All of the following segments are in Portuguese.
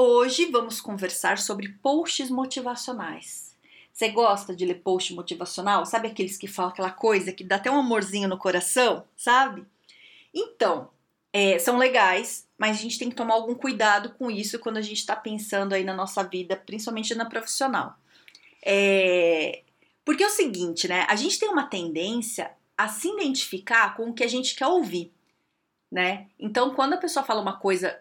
Hoje vamos conversar sobre posts motivacionais. Você gosta de ler post motivacional? Sabe aqueles que falam aquela coisa que dá até um amorzinho no coração, sabe? Então, é, são legais, mas a gente tem que tomar algum cuidado com isso quando a gente está pensando aí na nossa vida, principalmente na profissional. É, porque é o seguinte, né? A gente tem uma tendência a se identificar com o que a gente quer ouvir, né? Então, quando a pessoa fala uma coisa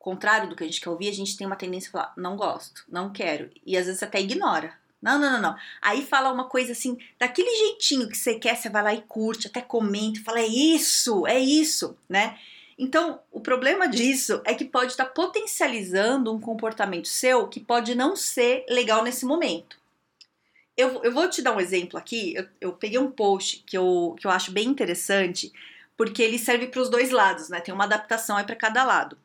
contrário do que a gente quer ouvir, a gente tem uma tendência a falar, não gosto, não quero. E às vezes até ignora. Não, não, não, não. Aí fala uma coisa assim, daquele jeitinho que você quer, você vai lá e curte, até comenta, fala, é isso, é isso, né? Então, o problema disso é que pode estar potencializando um comportamento seu que pode não ser legal nesse momento. Eu, eu vou te dar um exemplo aqui. Eu, eu peguei um post que eu, que eu acho bem interessante, porque ele serve para os dois lados, né? Tem uma adaptação aí para cada lado.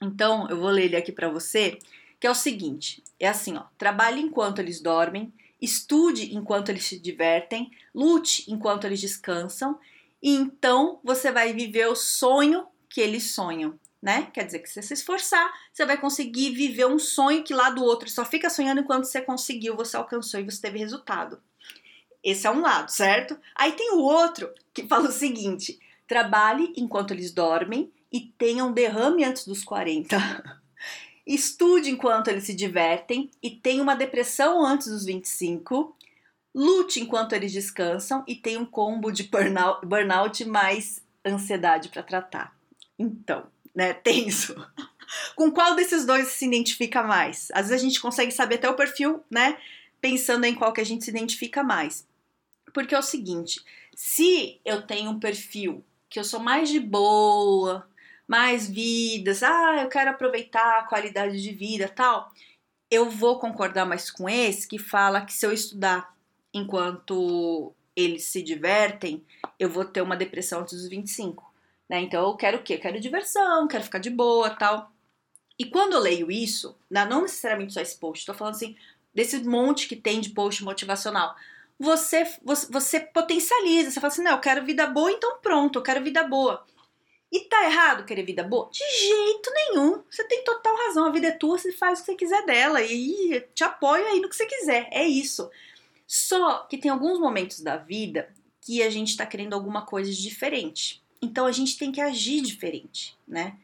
Então, eu vou ler ele aqui para você, que é o seguinte: é assim, ó, trabalhe enquanto eles dormem, estude enquanto eles se divertem, lute enquanto eles descansam, e então você vai viver o sonho que eles sonham, né? Quer dizer que se você se esforçar, você vai conseguir viver um sonho que lá do outro só fica sonhando enquanto você conseguiu, você alcançou e você teve resultado. Esse é um lado, certo? Aí tem o outro que fala o seguinte: trabalhe enquanto eles dormem, e tenham um derrame antes dos 40. Estude enquanto eles se divertem e tenha uma depressão antes dos 25. Lute enquanto eles descansam e tenha um combo de burnout, burnout mais ansiedade para tratar. Então, né, tenso. Com qual desses dois se identifica mais? Às vezes a gente consegue saber até o perfil, né? Pensando em qual que a gente se identifica mais. Porque é o seguinte, se eu tenho um perfil que eu sou mais de boa, mais vidas, ah, eu quero aproveitar a qualidade de vida tal, eu vou concordar mais com esse que fala que se eu estudar enquanto eles se divertem, eu vou ter uma depressão antes dos 25. Né? Então eu quero o quê? Eu quero diversão, quero ficar de boa tal. E quando eu leio isso, não necessariamente só esse post, estou falando assim, desse monte que tem de post motivacional. Você, você, você potencializa, você fala assim, não, eu quero vida boa, então pronto, eu quero vida boa. E tá errado querer vida boa? De jeito nenhum. Você tem total razão. A vida é tua, você faz o que você quiser dela. E te apoio aí no que você quiser. É isso. Só que tem alguns momentos da vida que a gente tá querendo alguma coisa diferente. Então a gente tem que agir diferente, né?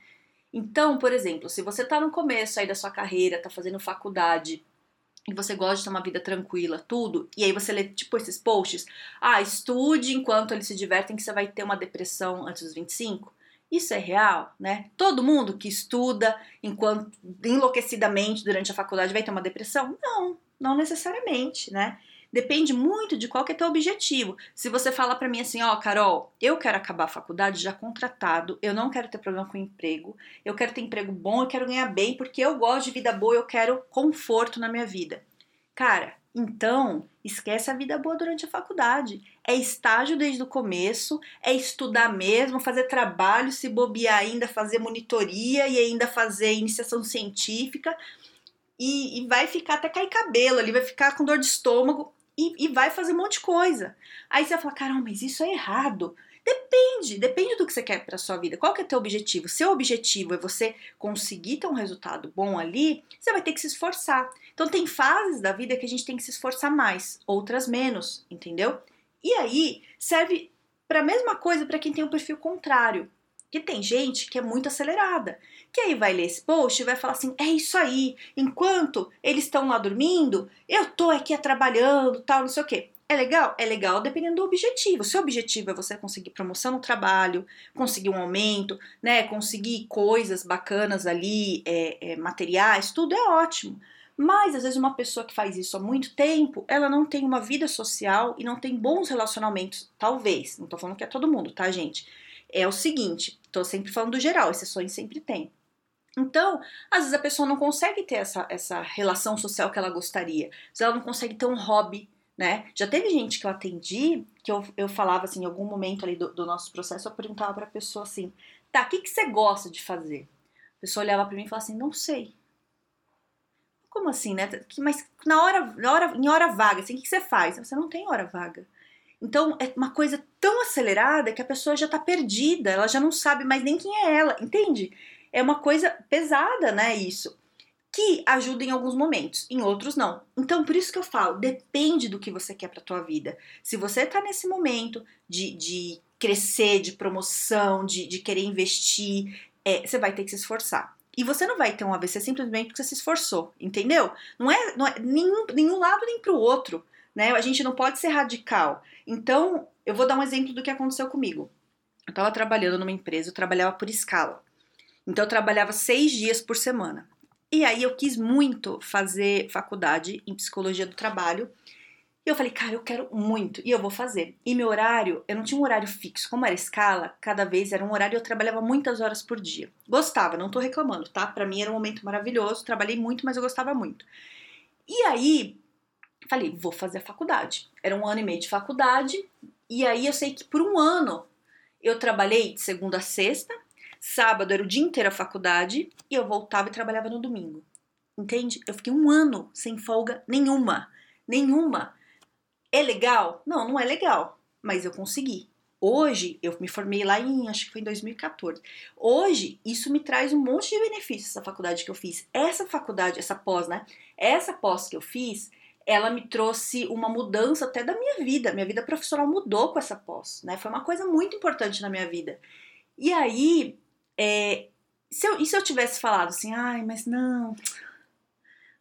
Então, por exemplo, se você tá no começo aí da sua carreira, tá fazendo faculdade, e você gosta de ter uma vida tranquila, tudo, e aí você lê tipo esses posts, ah, estude enquanto eles se divertem que você vai ter uma depressão antes dos 25. Isso é real, né? Todo mundo que estuda enquanto enlouquecidamente durante a faculdade vai ter uma depressão? Não, não necessariamente, né? Depende muito de qual que é teu objetivo. Se você fala para mim assim, ó, oh, Carol, eu quero acabar a faculdade já contratado, eu não quero ter problema com emprego, eu quero ter emprego bom, eu quero ganhar bem, porque eu gosto de vida boa, eu quero conforto na minha vida. Cara, então, esquece a vida boa durante a faculdade. É estágio desde o começo, é estudar mesmo, fazer trabalho, se bobear ainda, fazer monitoria e ainda fazer iniciação científica. E, e vai ficar até cair cabelo ali, vai ficar com dor de estômago e, e vai fazer um monte de coisa. Aí você vai falar, caramba, mas isso é errado. Depende, depende do que você quer para sua vida. Qual que é teu objetivo? Seu objetivo é você conseguir ter um resultado bom ali, você vai ter que se esforçar. Então tem fases da vida que a gente tem que se esforçar mais, outras menos, entendeu? E aí serve para a mesma coisa para quem tem o um perfil contrário. Que tem gente que é muito acelerada, que aí vai ler esse post e vai falar assim: é isso aí, enquanto eles estão lá dormindo, eu tô aqui trabalhando, tal, não sei o quê. É legal? É legal dependendo do objetivo. Se o objetivo é você conseguir promoção no trabalho, conseguir um aumento, né? Conseguir coisas bacanas ali, é, é, materiais, tudo é ótimo. Mas às vezes uma pessoa que faz isso há muito tempo, ela não tem uma vida social e não tem bons relacionamentos, talvez. Não tô falando que é todo mundo, tá, gente? É o seguinte, tô sempre falando do geral, exceções sempre tem. Então, às vezes a pessoa não consegue ter essa, essa relação social que ela gostaria, às vezes ela não consegue ter um hobby, né? Já teve gente que eu atendi, que eu, eu falava assim, em algum momento ali do, do nosso processo, eu perguntava pra pessoa assim, tá, o que, que você gosta de fazer? A pessoa olhava para mim e falava assim, não sei. Como assim, né? Mas na hora, na hora, em hora vaga, assim, o que você faz? Você não tem hora vaga. Então é uma coisa tão acelerada que a pessoa já tá perdida, ela já não sabe mais nem quem é ela, entende? É uma coisa pesada, né? Isso. Que ajuda em alguns momentos, em outros não. Então, por isso que eu falo, depende do que você quer pra tua vida. Se você tá nesse momento de, de crescer, de promoção, de, de querer investir, é, você vai ter que se esforçar. E você não vai ter um AVC simplesmente porque você se esforçou, entendeu? Não é, não é nenhum, nenhum lado nem pro outro, né? A gente não pode ser radical. Então, eu vou dar um exemplo do que aconteceu comigo. Eu estava trabalhando numa empresa, eu trabalhava por escala. Então, eu trabalhava seis dias por semana. E aí, eu quis muito fazer faculdade em psicologia do trabalho. E eu falei, cara, eu quero muito e eu vou fazer. E meu horário, eu não tinha um horário fixo. Como era escala, cada vez era um horário eu trabalhava muitas horas por dia. Gostava, não tô reclamando, tá? Para mim era um momento maravilhoso, trabalhei muito, mas eu gostava muito. E aí, falei, vou fazer a faculdade. Era um ano e meio de faculdade. E aí eu sei que por um ano eu trabalhei de segunda a sexta, sábado era o dia inteiro a faculdade e eu voltava e trabalhava no domingo. Entende? Eu fiquei um ano sem folga nenhuma. Nenhuma. É legal? Não, não é legal, mas eu consegui. Hoje, eu me formei lá em, acho que foi em 2014. Hoje, isso me traz um monte de benefícios, essa faculdade que eu fiz. Essa faculdade, essa pós, né? Essa pós que eu fiz, ela me trouxe uma mudança até da minha vida. Minha vida profissional mudou com essa pós, né? Foi uma coisa muito importante na minha vida. E aí, é, se eu, e se eu tivesse falado assim, ai, mas não,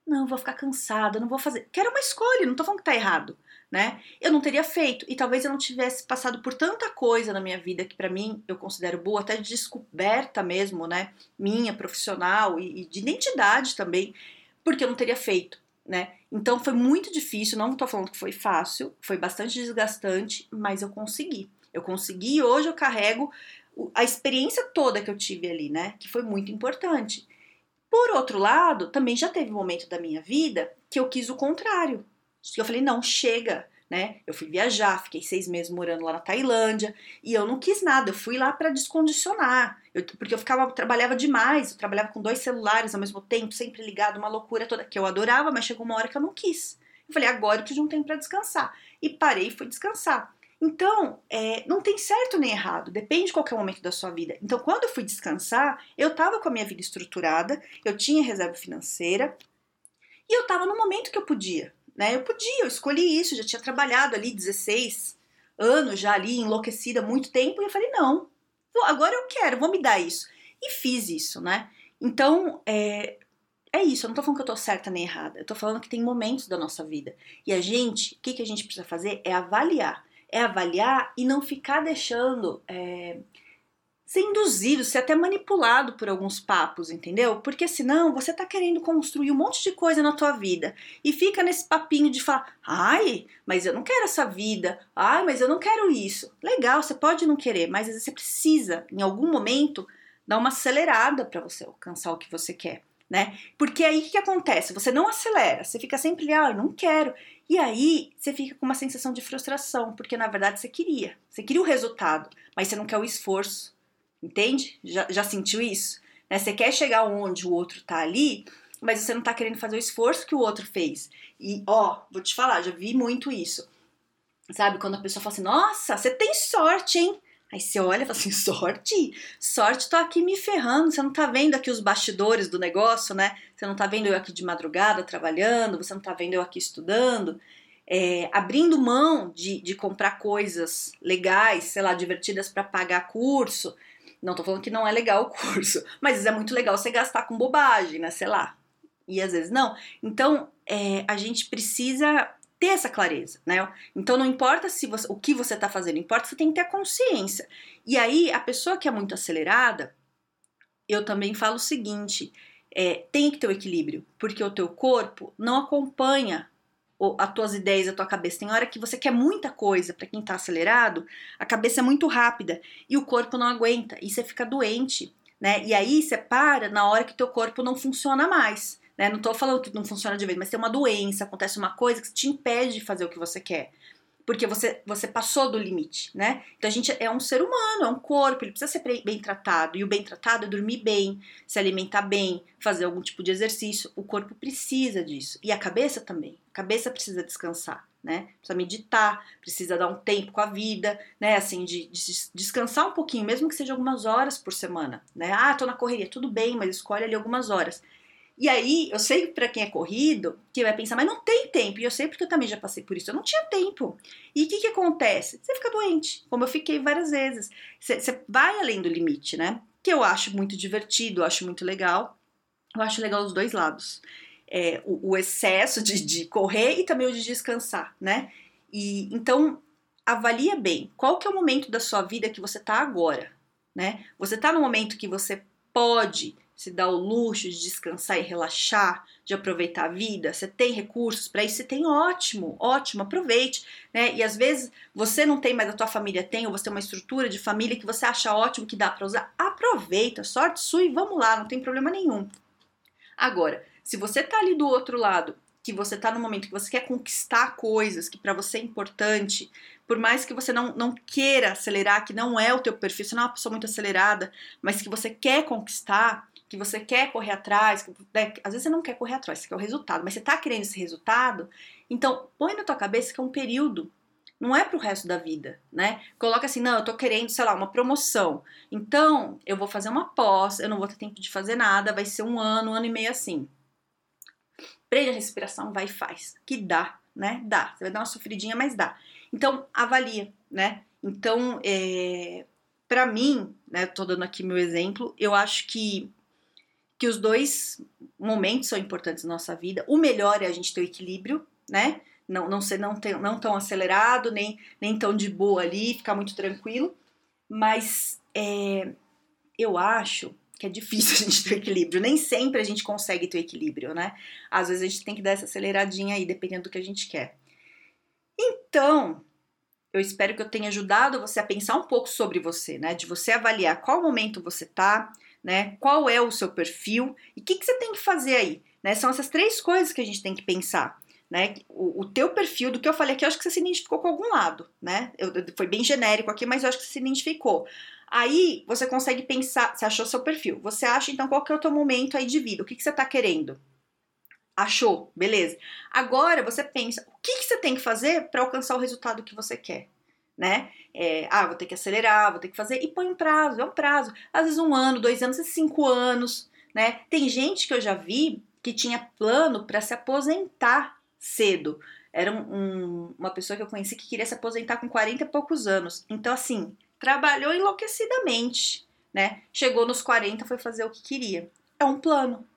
não, vou ficar cansada, não vou fazer. Que era uma escolha, não tô falando que tá errado né? Eu não teria feito e talvez eu não tivesse passado por tanta coisa na minha vida que para mim eu considero boa, até de descoberta mesmo, né? Minha profissional e, e de identidade também, porque eu não teria feito, né? Então foi muito difícil, não tô falando que foi fácil, foi bastante desgastante, mas eu consegui. Eu consegui e hoje eu carrego a experiência toda que eu tive ali, né? Que foi muito importante. Por outro lado, também já teve um momento da minha vida que eu quis o contrário, eu falei, não, chega, né? Eu fui viajar, fiquei seis meses morando lá na Tailândia e eu não quis nada, eu fui lá para descondicionar, eu, porque eu ficava, trabalhava demais, eu trabalhava com dois celulares ao mesmo tempo, sempre ligado, uma loucura toda, que eu adorava, mas chegou uma hora que eu não quis. Eu falei, agora eu preciso de um tempo para descansar. E parei e fui descansar. Então, é, não tem certo nem errado, depende de qualquer momento da sua vida. Então, quando eu fui descansar, eu estava com a minha vida estruturada, eu tinha reserva financeira e eu estava no momento que eu podia né? Eu podia, eu escolhi isso, já tinha trabalhado ali 16 anos já ali, enlouquecida muito tempo, e eu falei, não, agora eu quero, vou me dar isso. E fiz isso, né? Então, é, é isso, eu não tô falando que eu tô certa nem errada, eu tô falando que tem momentos da nossa vida. E a gente, o que, que a gente precisa fazer é avaliar. É avaliar e não ficar deixando. É, ser induzido, ser até manipulado por alguns papos, entendeu? Porque senão você tá querendo construir um monte de coisa na tua vida e fica nesse papinho de falar: ai, mas eu não quero essa vida, ai, mas eu não quero isso. Legal, você pode não querer, mas você precisa, em algum momento, dar uma acelerada para você alcançar o que você quer. Né? Porque aí o que, acontece? Você não acelera, você fica sempre, ah, eu não quero. E aí você fica com uma sensação de frustração, porque na verdade você queria, você queria o resultado, mas você não quer o esforço. Entende? Já, já sentiu isso? Né? Você quer chegar onde o outro tá ali, mas você não tá querendo fazer o esforço que o outro fez. E, ó, vou te falar, já vi muito isso. Sabe, quando a pessoa fala assim, nossa, você tem sorte, hein? Aí você olha e fala assim, sorte? Sorte, tô aqui me ferrando, você não tá vendo aqui os bastidores do negócio, né? Você não tá vendo eu aqui de madrugada trabalhando, você não tá vendo eu aqui estudando, é, abrindo mão de, de comprar coisas legais, sei lá, divertidas para pagar curso, não tô falando que não é legal o curso, mas é muito legal você gastar com bobagem, né? Sei lá. E às vezes não. Então, é, a gente precisa ter essa clareza, né? Então não importa se você, o que você está fazendo, importa você tem que ter a consciência. E aí a pessoa que é muito acelerada, eu também falo o seguinte: é, tem que ter o equilíbrio, porque o teu corpo não acompanha as tuas ideias, a tua cabeça. Tem hora que você quer muita coisa, para quem tá acelerado, a cabeça é muito rápida e o corpo não aguenta e você fica doente. né? E aí você para na hora que teu corpo não funciona mais, né? Não tô falando que não funciona de vez, mas tem uma doença, acontece uma coisa que te impede de fazer o que você quer. Porque você, você passou do limite, né? Então a gente é um ser humano, é um corpo, ele precisa ser bem tratado. E o bem tratado é dormir bem, se alimentar bem, fazer algum tipo de exercício. O corpo precisa disso. E a cabeça também. A cabeça precisa descansar né? Precisa meditar, precisa dar um tempo com a vida, né? Assim, de, de, descansar um pouquinho, mesmo que seja algumas horas por semana, né? Ah, tô na correria, tudo bem, mas escolhe ali algumas horas. E aí, eu sei para quem é corrido, que vai pensar, mas não tem tempo. E eu sei porque eu também já passei por isso. Eu não tinha tempo. E o que, que acontece? Você fica doente, como eu fiquei várias vezes. Você, vai além do limite, né? Que eu acho muito divertido, eu acho muito legal. Eu acho legal os dois lados é, o, o, excesso de, de correr e também o de descansar, né? E então avalia bem qual que é o momento da sua vida que você está agora, né? Você está no momento que você pode se dar o luxo de descansar e relaxar, de aproveitar a vida, você tem recursos para isso, você tem ótimo, ótimo, aproveite, né? E às vezes você não tem, mas a tua família tem, ou você tem uma estrutura de família que você acha ótimo que dá para usar, aproveita, sorte sua e vamos lá, não tem problema nenhum. Agora, se você tá ali do outro lado, que você tá no momento que você quer conquistar coisas que para você é importante, por mais que você não, não queira acelerar, que não é o teu perfil, você não é uma pessoa muito acelerada, mas que você quer conquistar, que você quer correr atrás, que, né, às vezes você não quer correr atrás, você quer o resultado, mas você tá querendo esse resultado, então põe na tua cabeça que é um período, não é pro resto da vida, né? Coloca assim, não, eu tô querendo, sei lá, uma promoção. Então, eu vou fazer uma pós, eu não vou ter tempo de fazer nada, vai ser um ano, um ano e meio assim prende a respiração, vai e faz. Que dá, né? Dá. Você vai dar uma sofridinha, mas dá. Então, avalia, né? Então, é, para mim, né, tô dando aqui meu exemplo, eu acho que, que os dois momentos são importantes na nossa vida. O melhor é a gente ter o equilíbrio, né? Não, não ser não, ter, não tão acelerado, nem, nem tão de boa ali, ficar muito tranquilo. Mas é, eu acho que é difícil a gente ter equilíbrio. Nem sempre a gente consegue ter equilíbrio, né? Às vezes a gente tem que dar essa aceleradinha aí, dependendo do que a gente quer. Então, eu espero que eu tenha ajudado você a pensar um pouco sobre você, né? De você avaliar qual momento você tá, né? Qual é o seu perfil e o que, que você tem que fazer aí, né? São essas três coisas que a gente tem que pensar. Né, o, o teu perfil, do que eu falei aqui, eu acho que você se identificou com algum lado, né? Eu, foi bem genérico aqui, mas eu acho que você se identificou. Aí você consegue pensar, você achou seu perfil. Você acha então qual que é o teu momento aí de vida? O que, que você tá querendo? Achou, beleza. Agora você pensa, o que, que você tem que fazer para alcançar o resultado que você quer? Né? É, ah, vou ter que acelerar, vou ter que fazer, e põe um prazo, é um prazo. Às vezes um ano, dois anos, cinco anos, né? Tem gente que eu já vi que tinha plano para se aposentar cedo. Era um, um, uma pessoa que eu conheci que queria se aposentar com 40 e poucos anos. Então, assim, trabalhou enlouquecidamente, né? Chegou nos 40, foi fazer o que queria. É um plano,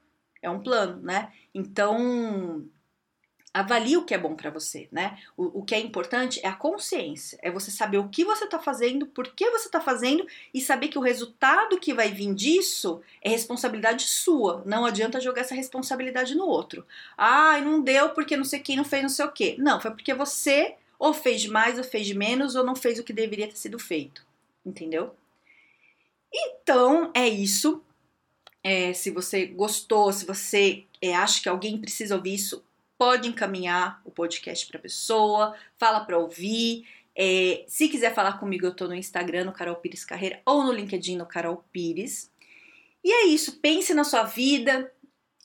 é um plano, né? Então, avalie o que é bom para você, né? O, o, que é importante é a consciência, é você saber o que você está fazendo, por que você está fazendo e saber que o resultado que vai vir disso é responsabilidade sua. Não adianta jogar essa responsabilidade no outro. Ah, não deu porque não sei quem não fez não sei o quê. Não, foi porque você ou fez mais ou fez de menos ou não fez o que deveria ter sido feito entendeu? Então é isso. É, se você gostou, se você é, acha que alguém precisa ouvir isso, pode encaminhar o podcast para pessoa, fala para ouvir. É, se quiser falar comigo, eu estou no Instagram, no Carol Pires Carreira, ou no LinkedIn, no Carol Pires. E é isso, pense na sua vida,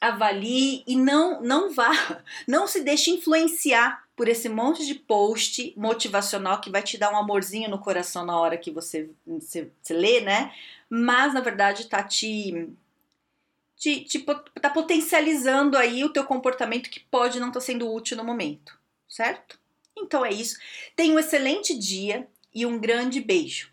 avalie e não, não vá, não se deixe influenciar por esse monte de post motivacional que vai te dar um amorzinho no coração na hora que você, você, você lê, né? Mas na verdade tá te, te, te tá potencializando aí o teu comportamento que pode não estar tá sendo útil no momento, certo? Então é isso. Tenha um excelente dia e um grande beijo.